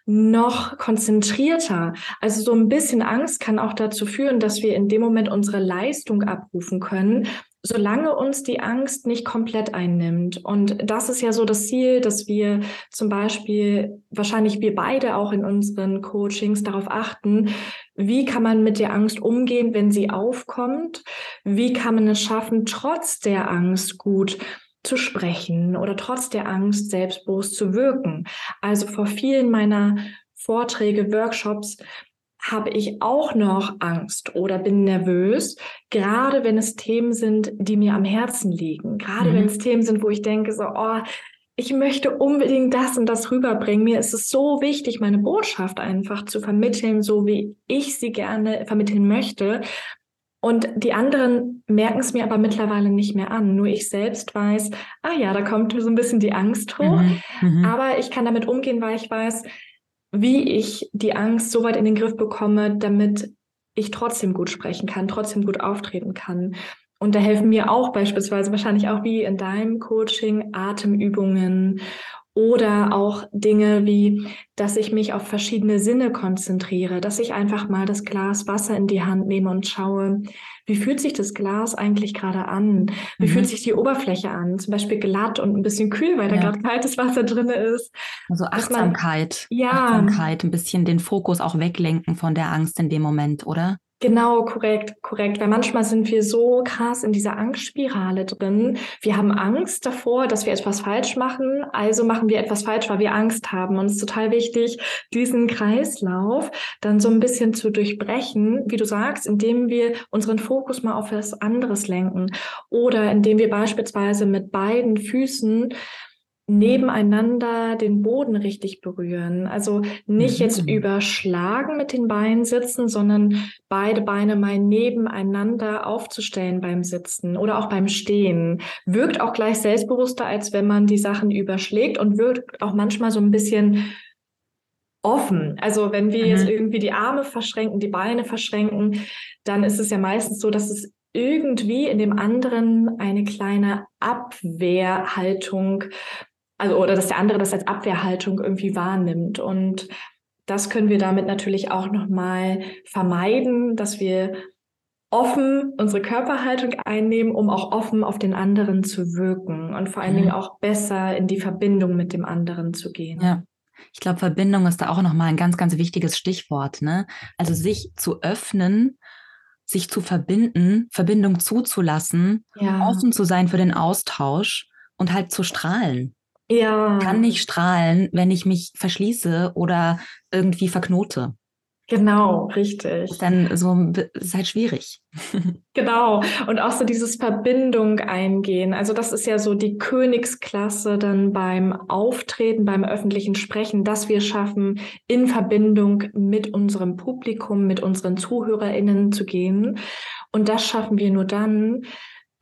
noch konzentrierter. Also so ein bisschen Angst kann auch dazu führen, dass wir in dem Moment unsere Leistung abrufen können, solange uns die Angst nicht komplett einnimmt. Und das ist ja so das Ziel, dass wir zum Beispiel, wahrscheinlich wir beide auch in unseren Coachings darauf achten, Wie kann man mit der Angst umgehen, wenn sie aufkommt? Wie kann man es schaffen, trotz der Angst gut zu sprechen oder trotz der Angst selbstbewusst zu wirken? Also vor vielen meiner Vorträge, Workshops habe ich auch noch Angst oder bin nervös, gerade wenn es Themen sind, die mir am Herzen liegen. Gerade mhm. wenn es Themen sind, wo ich denke, so, oh, ich möchte unbedingt das und das rüberbringen. Mir ist es so wichtig, meine Botschaft einfach zu vermitteln, so wie ich sie gerne vermitteln möchte. Und die anderen merken es mir aber mittlerweile nicht mehr an. Nur ich selbst weiß, ah ja, da kommt so ein bisschen die Angst hoch. Mhm, mhm. aber ich kann damit umgehen, weil ich weiß, wie ich die Angst so weit in den Griff bekomme, damit ich trotzdem gut sprechen kann, trotzdem gut auftreten kann. Und da helfen mir auch beispielsweise wahrscheinlich auch wie in deinem Coaching Atemübungen oder auch Dinge wie, dass ich mich auf verschiedene Sinne konzentriere, dass ich einfach mal das Glas Wasser in die Hand nehme und schaue, wie fühlt sich das Glas eigentlich gerade an? Wie mhm. fühlt sich die Oberfläche an? Zum Beispiel glatt und ein bisschen kühl, weil ja. da gerade kaltes Wasser drin ist. Also Achtsamkeit. Man, ja. Achtsamkeit, ein bisschen den Fokus auch weglenken von der Angst in dem Moment, oder? Genau, korrekt, korrekt. Weil manchmal sind wir so krass in dieser Angstspirale drin. Wir haben Angst davor, dass wir etwas falsch machen. Also machen wir etwas falsch, weil wir Angst haben. Und es ist total wichtig, diesen Kreislauf dann so ein bisschen zu durchbrechen, wie du sagst, indem wir unseren Fokus mal auf was anderes lenken. Oder indem wir beispielsweise mit beiden Füßen nebeneinander den Boden richtig berühren. Also nicht jetzt mhm. überschlagen mit den Beinen sitzen, sondern beide Beine mal nebeneinander aufzustellen beim Sitzen oder auch beim Stehen. Wirkt auch gleich selbstbewusster, als wenn man die Sachen überschlägt und wirkt auch manchmal so ein bisschen offen. Also wenn wir mhm. jetzt irgendwie die Arme verschränken, die Beine verschränken, dann ist es ja meistens so, dass es irgendwie in dem anderen eine kleine Abwehrhaltung also oder dass der andere das als Abwehrhaltung irgendwie wahrnimmt. Und das können wir damit natürlich auch nochmal vermeiden, dass wir offen unsere Körperhaltung einnehmen, um auch offen auf den anderen zu wirken und vor allen mhm. Dingen auch besser in die Verbindung mit dem anderen zu gehen. Ja. Ich glaube, Verbindung ist da auch nochmal ein ganz, ganz wichtiges Stichwort. Ne? Also sich zu öffnen, sich zu verbinden, Verbindung zuzulassen, ja. offen zu sein für den Austausch und halt zu strahlen ja. kann nicht strahlen, wenn ich mich verschließe oder irgendwie verknote. Genau, richtig. Ist dann so, ist halt schwierig. *laughs* Genau. Und auch so dieses Verbindung eingehen. Also das ist ja so die Königsklasse dann beim Auftreten, beim öffentlichen Sprechen, dass wir schaffen, in Verbindung mit unserem Publikum, mit unseren ZuhörerInnen zu gehen. Und das schaffen wir nur dann,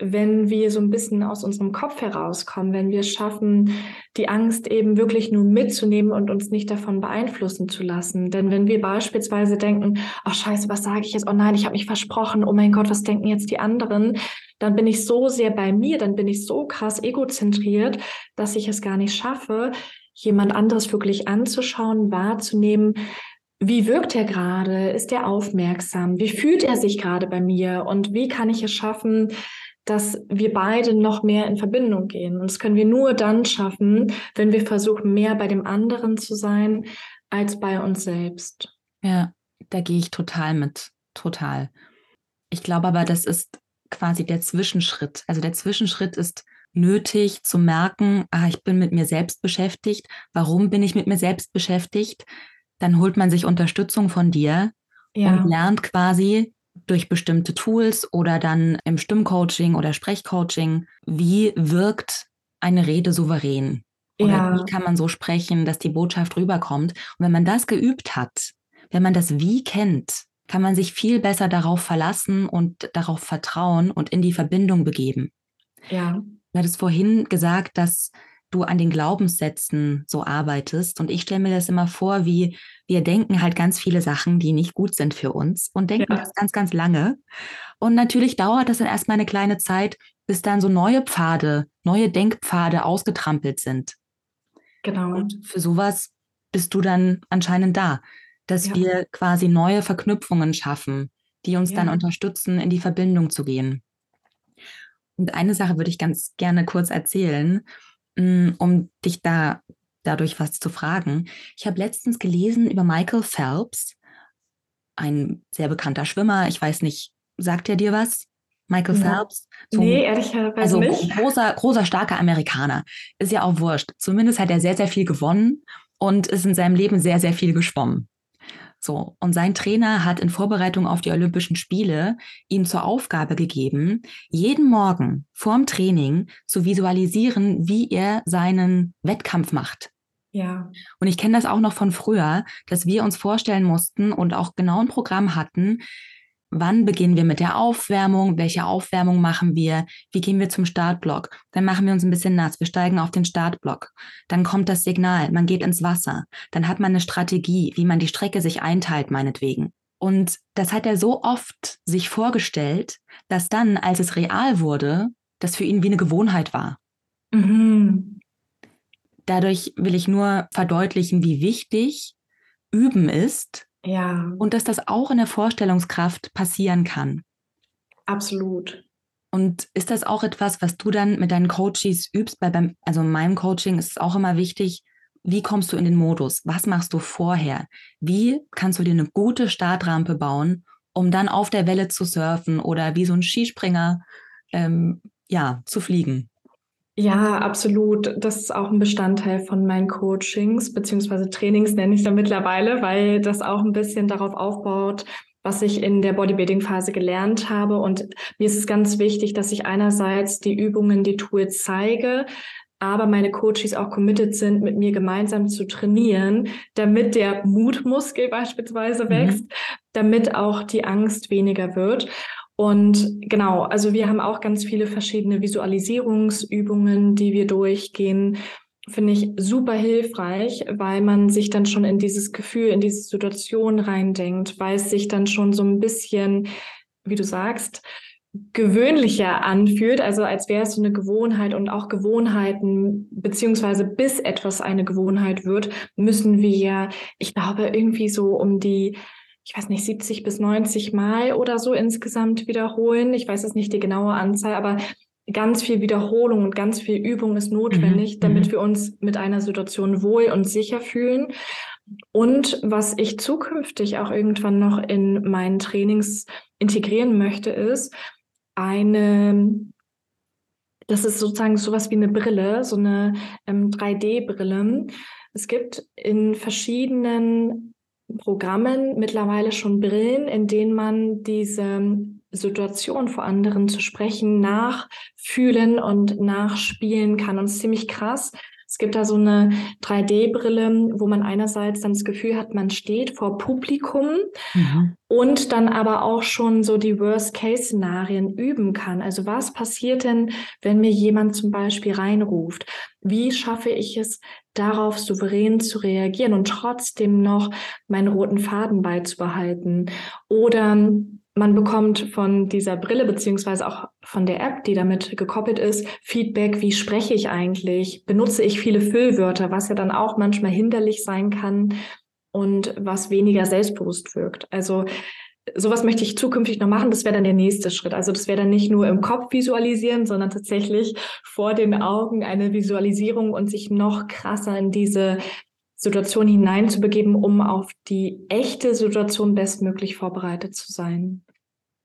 wenn wir so ein bisschen aus unserem Kopf herauskommen, wenn wir schaffen, die Angst eben wirklich nur mitzunehmen und uns nicht davon beeinflussen zu lassen. Denn wenn wir beispielsweise denken, oh, scheiße, was sage ich jetzt? Oh nein, ich habe mich versprochen. Oh mein Gott, was denken jetzt die anderen? Dann bin ich so sehr bei mir, dann bin ich so krass egozentriert, dass ich es gar nicht schaffe, jemand anderes wirklich anzuschauen, wahrzunehmen, wie wirkt er gerade? Ist er aufmerksam? Wie fühlt er sich gerade bei mir? Und wie kann ich es schaffen, dass wir beide noch mehr in Verbindung gehen. Und das können wir nur dann schaffen, wenn wir versuchen, mehr bei dem anderen zu sein als bei uns selbst. Ja, da gehe ich total mit. Total. Ich glaube aber, das ist quasi der Zwischenschritt. Also der Zwischenschritt ist nötig zu merken, ah, ich bin mit mir selbst beschäftigt. Warum bin ich mit mir selbst beschäftigt? Dann holt man sich Unterstützung von dir ja. und lernt quasi durch bestimmte Tools oder dann im Stimmcoaching oder Sprechcoaching, wie wirkt eine Rede souverän? Oder ja. wie kann man so sprechen, dass die Botschaft rüberkommt? Und wenn man das geübt hat, wenn man das Wie kennt, kann man sich viel besser darauf verlassen und darauf vertrauen und in die Verbindung begeben. Ja. Du hattest vorhin gesagt, dass du an den Glaubenssätzen so arbeitest. Und ich stelle mir das immer vor, wie wir denken halt ganz viele Sachen, die nicht gut sind für uns und denken ja. das ganz, ganz lange. Und natürlich dauert das dann erstmal eine kleine Zeit, bis dann so neue Pfade, neue Denkpfade ausgetrampelt sind. Genau. Und für sowas bist du dann anscheinend da, dass ja. wir quasi neue Verknüpfungen schaffen, die uns ja. dann unterstützen, in die Verbindung zu gehen. Und eine Sache würde ich ganz gerne kurz erzählen. Mm, um dich da dadurch was zu fragen. Ich habe letztens gelesen über Michael Phelps ein sehr bekannter Schwimmer. Ich weiß nicht, sagt er dir was? Michael ja. Phelps? So, nee, ehrlicherweise also nicht. Großer, großer, starker Amerikaner. Ist ja auch wurscht. Zumindest hat er sehr, sehr viel gewonnen und ist in seinem Leben sehr, sehr viel geschwommen. So, und sein Trainer hat in Vorbereitung auf die Olympischen Spiele ihm zur Aufgabe gegeben, jeden Morgen vorm Training zu visualisieren, wie er seinen Wettkampf macht. Ja. Und ich kenne das auch noch von früher, dass wir uns vorstellen mussten und auch genau ein Programm hatten, wann beginnen wir mit der Aufwärmung, welche Aufwärmung machen wir, wie gehen wir zum Startblock, dann machen wir uns ein bisschen nass, wir steigen auf den Startblock, dann kommt das Signal, man geht ins Wasser, dann hat man eine Strategie, wie man die Strecke sich einteilt, meinetwegen. Und das hat er so oft sich vorgestellt, dass dann, als es real wurde, das für ihn wie eine Gewohnheit war. Mhm. Dadurch will ich nur verdeutlichen, wie wichtig Üben ist, ja. Und dass das auch in der Vorstellungskraft passieren kann. Absolut. Und ist das auch etwas, was du dann mit deinen Coaches übst? Weil beim, also in meinem Coaching ist es auch immer wichtig, wie kommst du in den Modus? Was machst du vorher? Wie kannst du dir eine gute Startrampe bauen, um dann auf der Welle zu surfen oder wie so ein Skispringer ähm, ja, zu fliegen? Ja, absolut. Das ist auch ein Bestandteil von meinen Coachings, beziehungsweise Trainings nenne ich da mittlerweile, weil das auch ein bisschen darauf aufbaut, was ich in der Bodybuilding-Phase gelernt habe. Und mir ist es ganz wichtig, dass ich einerseits die Übungen, die Tools zeige, aber meine Coaches auch committed sind, mit mir gemeinsam zu trainieren, damit der Mutmuskel beispielsweise mhm. wächst, mhm. damit auch die Angst weniger wird. Und genau, also wir haben auch ganz viele verschiedene Visualisierungsübungen, die wir durchgehen. Finde ich super hilfreich, weil man sich dann schon in dieses Gefühl, in diese Situation reindenkt, weil es sich dann schon so ein bisschen, wie du sagst, gewöhnlicher anfühlt, also als wäre es so eine Gewohnheit und auch Gewohnheiten, beziehungsweise bis etwas eine Gewohnheit wird, müssen wir, ich glaube, irgendwie so um die ich weiß nicht, 70 bis 90 Mal oder so insgesamt wiederholen. Ich weiß jetzt nicht die genaue Anzahl, aber ganz viel Wiederholung und ganz viel Übung ist notwendig, mhm. damit mhm. wir uns mit einer Situation wohl und sicher fühlen. Und was ich zukünftig auch irgendwann noch in meinen Trainings integrieren möchte, ist eine, das ist sozusagen sowas wie eine Brille, so eine ähm, 3D-Brille. Es gibt in verschiedenen Programmen mittlerweile schon Brillen, in denen man diese Situation vor anderen zu sprechen nachfühlen und nachspielen kann. Und es ist ziemlich krass. Es gibt da so eine 3D-Brille, wo man einerseits dann das Gefühl hat, man steht vor Publikum mhm. und dann aber auch schon so die Worst-Case-Szenarien üben kann. Also was passiert denn, wenn mir jemand zum Beispiel reinruft? Wie schaffe ich es, darauf souverän zu reagieren und trotzdem noch meinen roten Faden beizubehalten? Oder man bekommt von dieser Brille beziehungsweise auch von der App, die damit gekoppelt ist, Feedback, wie spreche ich eigentlich? Benutze ich viele Füllwörter, was ja dann auch manchmal hinderlich sein kann und was weniger selbstbewusst wirkt. Also sowas möchte ich zukünftig noch machen. Das wäre dann der nächste Schritt. Also das wäre dann nicht nur im Kopf visualisieren, sondern tatsächlich vor den Augen eine Visualisierung und sich noch krasser in diese Situation hineinzubegeben, um auf die echte Situation bestmöglich vorbereitet zu sein.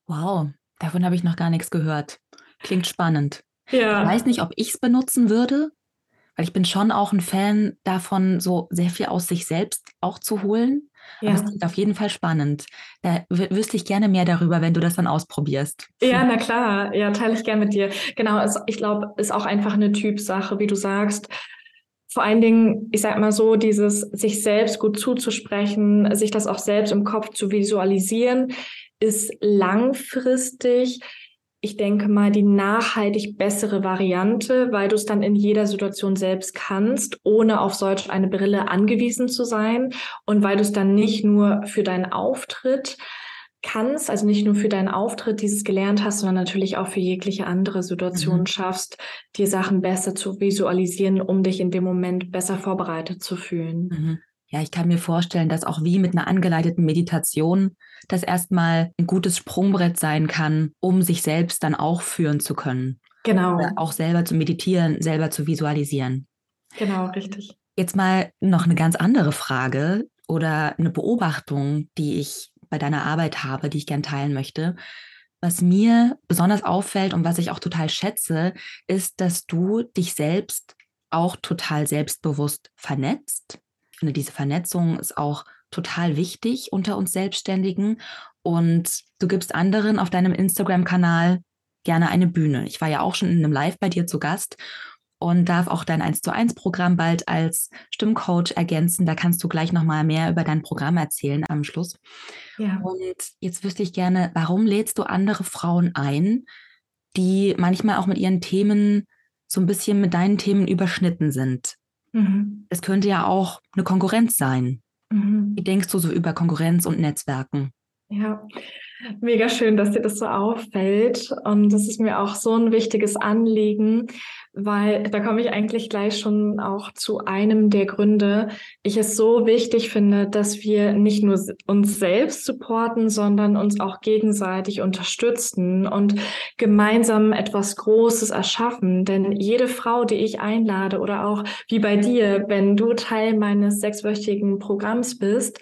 Wow, davon habe ich noch gar nichts gehört. Klingt spannend. Ja. Ich weiß nicht, ob ich es benutzen würde, weil ich bin schon auch ein Fan davon, so sehr viel aus sich selbst auch zu holen. Ja. Aber es klingt auf jeden Fall spannend. Da wüsste ich gerne mehr darüber, wenn du das dann ausprobierst. Ja, na klar. Ja, teile ich gerne mit dir. Genau, es, ich glaube, ist auch einfach eine Typsache, wie du sagst vor allen Dingen, ich sag mal so, dieses sich selbst gut zuzusprechen, sich das auch selbst im Kopf zu visualisieren, ist langfristig, ich denke mal, die nachhaltig bessere Variante, weil du es dann in jeder Situation selbst kannst, ohne auf solch eine Brille angewiesen zu sein und weil du es dann nicht nur für deinen Auftritt kannst, also nicht nur für deinen Auftritt dieses gelernt hast, sondern natürlich auch für jegliche andere Situation mhm. schaffst, dir Sachen besser zu visualisieren, um dich in dem Moment besser vorbereitet zu fühlen. Mhm. Ja, ich kann mir vorstellen, dass auch wie mit einer angeleiteten Meditation das erstmal ein gutes Sprungbrett sein kann, um sich selbst dann auch führen zu können. Genau. Oder auch selber zu meditieren, selber zu visualisieren. Genau, richtig. Jetzt mal noch eine ganz andere Frage oder eine Beobachtung, die ich bei deiner Arbeit habe, die ich gern teilen möchte. Was mir besonders auffällt und was ich auch total schätze, ist, dass du dich selbst auch total selbstbewusst vernetzt. Ich finde, diese Vernetzung ist auch total wichtig unter uns Selbstständigen. Und du gibst anderen auf deinem Instagram-Kanal gerne eine Bühne. Ich war ja auch schon in einem Live bei dir zu Gast und darf auch dein 1 zu 1 Programm bald als Stimmcoach ergänzen. Da kannst du gleich nochmal mehr über dein Programm erzählen am Schluss. Ja. Und jetzt wüsste ich gerne, warum lädst du andere Frauen ein, die manchmal auch mit ihren Themen so ein bisschen mit deinen Themen überschnitten sind? Mhm. Es könnte ja auch eine Konkurrenz sein. Mhm. Wie denkst du so über Konkurrenz und Netzwerken? Ja, mega schön, dass dir das so auffällt. Und das ist mir auch so ein wichtiges Anliegen, weil da komme ich eigentlich gleich schon auch zu einem der Gründe. Ich es so wichtig finde, dass wir nicht nur uns selbst supporten, sondern uns auch gegenseitig unterstützen und gemeinsam etwas Großes erschaffen. Denn jede Frau, die ich einlade oder auch wie bei dir, wenn du Teil meines sechswöchigen Programms bist,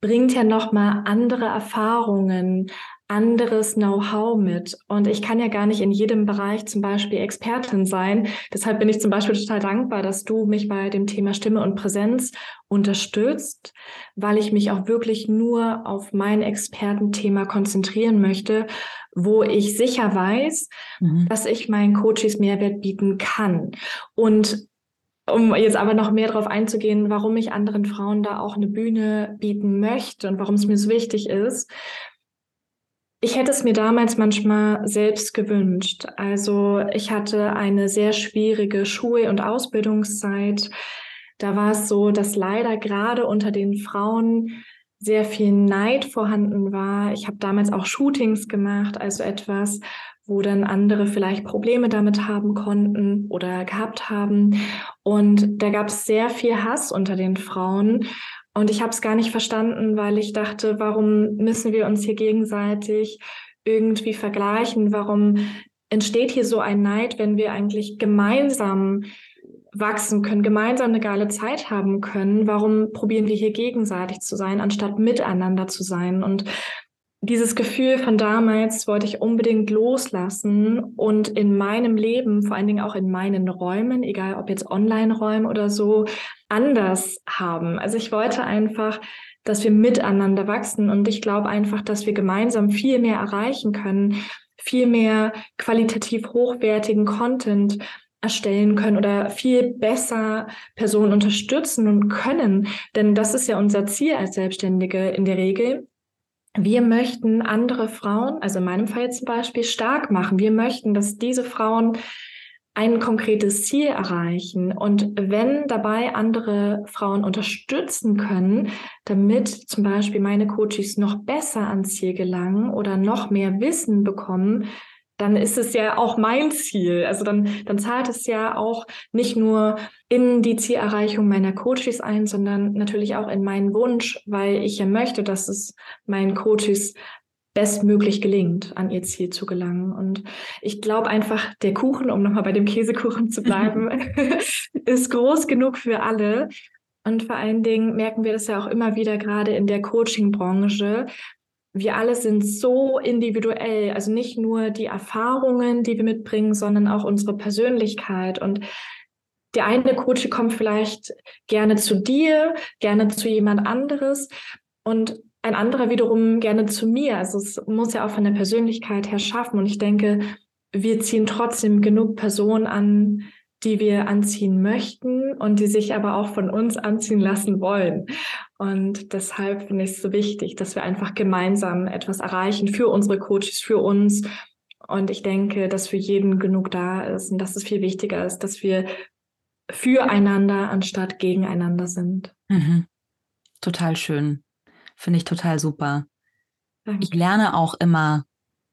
bringt ja nochmal andere Erfahrungen, anderes Know-how mit. Und ich kann ja gar nicht in jedem Bereich zum Beispiel Expertin sein. Deshalb bin ich zum Beispiel total dankbar, dass du mich bei dem Thema Stimme und Präsenz unterstützt, weil ich mich auch wirklich nur auf mein Expertenthema konzentrieren möchte, wo ich sicher weiß, mhm. dass ich meinen Coaches Mehrwert bieten kann. Und um jetzt aber noch mehr darauf einzugehen, warum ich anderen Frauen da auch eine Bühne bieten möchte und warum es mir so wichtig ist. Ich hätte es mir damals manchmal selbst gewünscht. Also ich hatte eine sehr schwierige Schul- und Ausbildungszeit. Da war es so, dass leider gerade unter den Frauen sehr viel Neid vorhanden war. Ich habe damals auch Shootings gemacht, also etwas, wo dann andere vielleicht Probleme damit haben konnten oder gehabt haben. Und da gab es sehr viel Hass unter den Frauen. Und ich habe es gar nicht verstanden, weil ich dachte, warum müssen wir uns hier gegenseitig irgendwie vergleichen? Warum entsteht hier so ein Neid, wenn wir eigentlich gemeinsam wachsen können, gemeinsam eine geile Zeit haben können? Warum probieren wir hier gegenseitig zu sein, anstatt miteinander zu sein? Und dieses Gefühl von damals wollte ich unbedingt loslassen und in meinem Leben, vor allen Dingen auch in meinen Räumen, egal ob jetzt Online-Räume oder so, anders haben. Also ich wollte einfach, dass wir miteinander wachsen und ich glaube einfach, dass wir gemeinsam viel mehr erreichen können, viel mehr qualitativ hochwertigen Content erstellen können oder viel besser Personen unterstützen und können. Denn das ist ja unser Ziel als Selbstständige in der Regel, wir möchten andere Frauen, also in meinem Fall zum Beispiel, stark machen. Wir möchten, dass diese Frauen ein konkretes Ziel erreichen. Und wenn dabei andere Frauen unterstützen können, damit zum Beispiel meine Coaches noch besser ans Ziel gelangen oder noch mehr Wissen bekommen, dann ist es ja auch mein Ziel. Also dann, dann zahlt es ja auch nicht nur in die Zielerreichung meiner Coaches ein, sondern natürlich auch in meinen Wunsch, weil ich ja möchte, dass es meinen Coaches bestmöglich gelingt, an ihr Ziel zu gelangen. Und ich glaube einfach, der Kuchen, um nochmal bei dem Käsekuchen zu bleiben, *laughs* *laughs* ist groß genug für alle. Und vor allen Dingen merken wir das ja auch immer wieder gerade in der Coaching-Branche, wir alle sind so individuell, also nicht nur die Erfahrungen, die wir mitbringen, sondern auch unsere Persönlichkeit. Und der eine Coach kommt vielleicht gerne zu dir, gerne zu jemand anderes und ein anderer wiederum gerne zu mir. Also es muss ja auch von der Persönlichkeit her schaffen. Und ich denke, wir ziehen trotzdem genug Personen an, die wir anziehen möchten und die sich aber auch von uns anziehen lassen wollen. Und deshalb finde ich es so wichtig, dass wir einfach gemeinsam etwas erreichen für unsere Coaches, für uns. Und ich denke, dass für jeden genug da ist und dass es viel wichtiger ist, dass wir füreinander anstatt gegeneinander sind. Mhm. Total schön. Finde ich total super. Danke. Ich lerne auch immer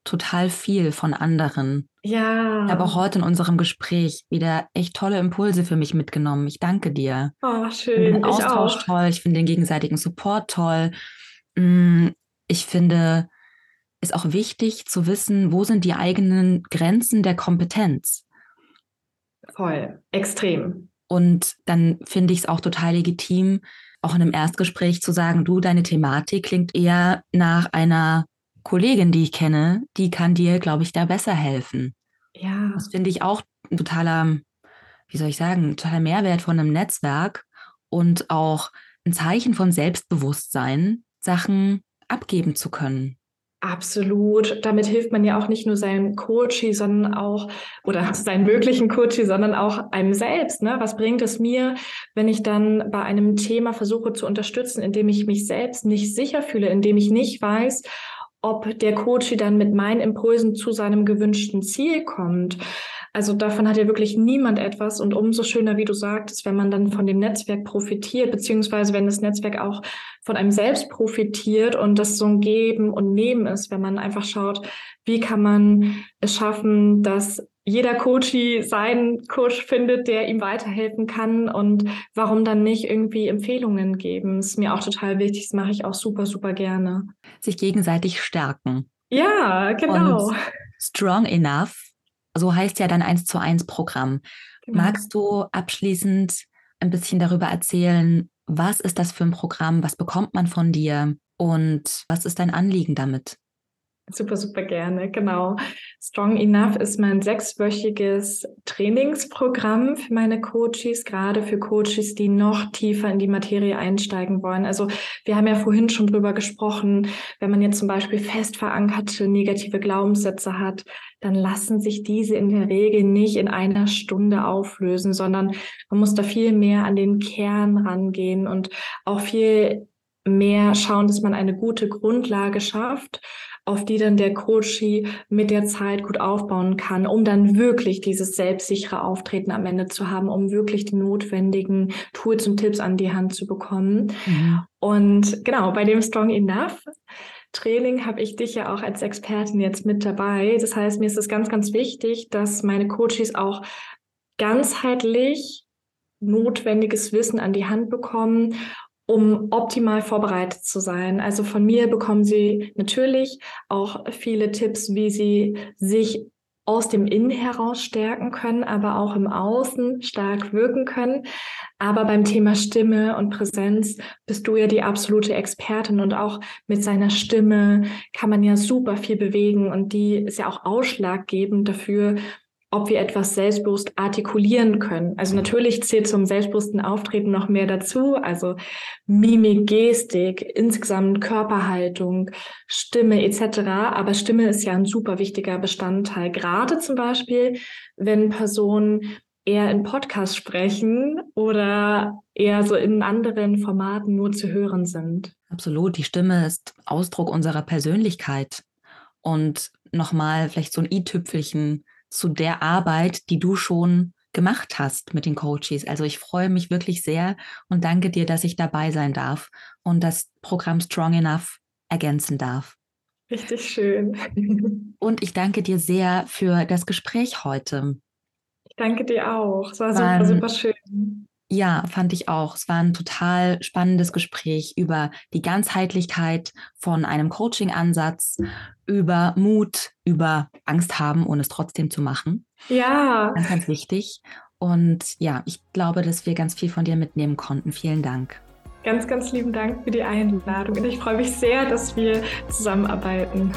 total viel von anderen. Ja. Ich habe auch heute in unserem Gespräch wieder echt tolle Impulse für mich mitgenommen. Ich danke dir. Oh, schön. Ich den Austausch toll. Ich finde den gegenseitigen Support toll. Mm, ich finde es auch wichtig zu wissen, wo sind die eigenen Grenzen der Kompetenz. Voll, extrem. Und dann finde ich es auch total legitim, auch in einem Erstgespräch zu sagen, du, deine Thematik klingt eher nach einer Kollegin, die ich kenne, die kann dir, glaube ich, da besser helfen. Ja. Das finde ich auch ein totaler, wie soll ich sagen, ein totaler Mehrwert von einem Netzwerk und auch ein Zeichen von Selbstbewusstsein, Sachen abgeben zu können. Absolut. Damit hilft man ja auch nicht nur seinem Coachie, sondern auch, oder *laughs* seinen möglichen Coachie, sondern auch einem selbst. Ne? Was bringt es mir, wenn ich dann bei einem Thema versuche zu unterstützen, indem ich mich selbst nicht sicher fühle, indem ich nicht weiß, ob der Coach dann mit meinen Impulsen zu seinem gewünschten Ziel kommt. Also davon hat ja wirklich niemand etwas. Und umso schöner, wie du sagtest, wenn man dann von dem Netzwerk profitiert, beziehungsweise wenn das Netzwerk auch von einem selbst profitiert und das so ein Geben und Nehmen ist, wenn man einfach schaut, wie kann man es schaffen, dass jeder Coachie seinen Coach findet, der ihm weiterhelfen kann und warum dann nicht irgendwie Empfehlungen geben. Das ist mir auch total wichtig, das mache ich auch super, super gerne. Sich gegenseitig stärken. Ja, genau. Und strong enough so heißt ja dein 1 zu 1 Programm. Genau. Magst du abschließend ein bisschen darüber erzählen, was ist das für ein Programm, was bekommt man von dir und was ist dein Anliegen damit? Super, super gerne, genau. Strong Enough ist mein sechswöchiges Trainingsprogramm für meine Coaches, gerade für Coaches, die noch tiefer in die Materie einsteigen wollen. Also wir haben ja vorhin schon drüber gesprochen, wenn man jetzt zum Beispiel fest verankerte negative Glaubenssätze hat, dann lassen sich diese in der Regel nicht in einer Stunde auflösen, sondern man muss da viel mehr an den Kern rangehen und auch viel mehr schauen, dass man eine gute Grundlage schafft, auf die dann der Coachie mit der Zeit gut aufbauen kann, um dann wirklich dieses selbstsichere Auftreten am Ende zu haben, um wirklich die notwendigen Tools und Tipps an die Hand zu bekommen. Mhm. Und genau, bei dem Strong Enough Training habe ich dich ja auch als Expertin jetzt mit dabei. Das heißt, mir ist es ganz, ganz wichtig, dass meine Coaches auch ganzheitlich notwendiges Wissen an die Hand bekommen um optimal vorbereitet zu sein. Also von mir bekommen Sie natürlich auch viele Tipps, wie Sie sich aus dem Innen heraus stärken können, aber auch im Außen stark wirken können. Aber beim Thema Stimme und Präsenz bist du ja die absolute Expertin und auch mit seiner Stimme kann man ja super viel bewegen und die ist ja auch ausschlaggebend dafür, ob wir etwas selbstbewusst artikulieren können. Also natürlich zählt zum selbstbewussten Auftreten noch mehr dazu, also Mimik, Gestik, insgesamt Körperhaltung, Stimme etc. Aber Stimme ist ja ein super wichtiger Bestandteil, gerade zum Beispiel, wenn Personen eher in Podcasts sprechen oder eher so in anderen Formaten nur zu hören sind. Absolut, die Stimme ist Ausdruck unserer Persönlichkeit und nochmal vielleicht so ein i-Tüpfelchen zu der Arbeit, die du schon gemacht hast mit den Coaches. Also ich freue mich wirklich sehr und danke dir, dass ich dabei sein darf und das Programm Strong Enough ergänzen darf. Richtig schön. *laughs* Und ich danke dir sehr für das Gespräch heute. Ich danke dir auch. Es war super, super schön. Ja, fand ich auch. Es war ein total spannendes Gespräch über die Ganzheitlichkeit von einem Coaching-Ansatz, über Mut, über Angst haben und es trotzdem zu machen. Ja. Ganz, ganz wichtig. Und ja, ich glaube, dass wir ganz viel von dir mitnehmen konnten. Vielen Dank. Ganz, ganz lieben Dank für die Einladung. Und ich freue mich sehr, dass wir zusammenarbeiten.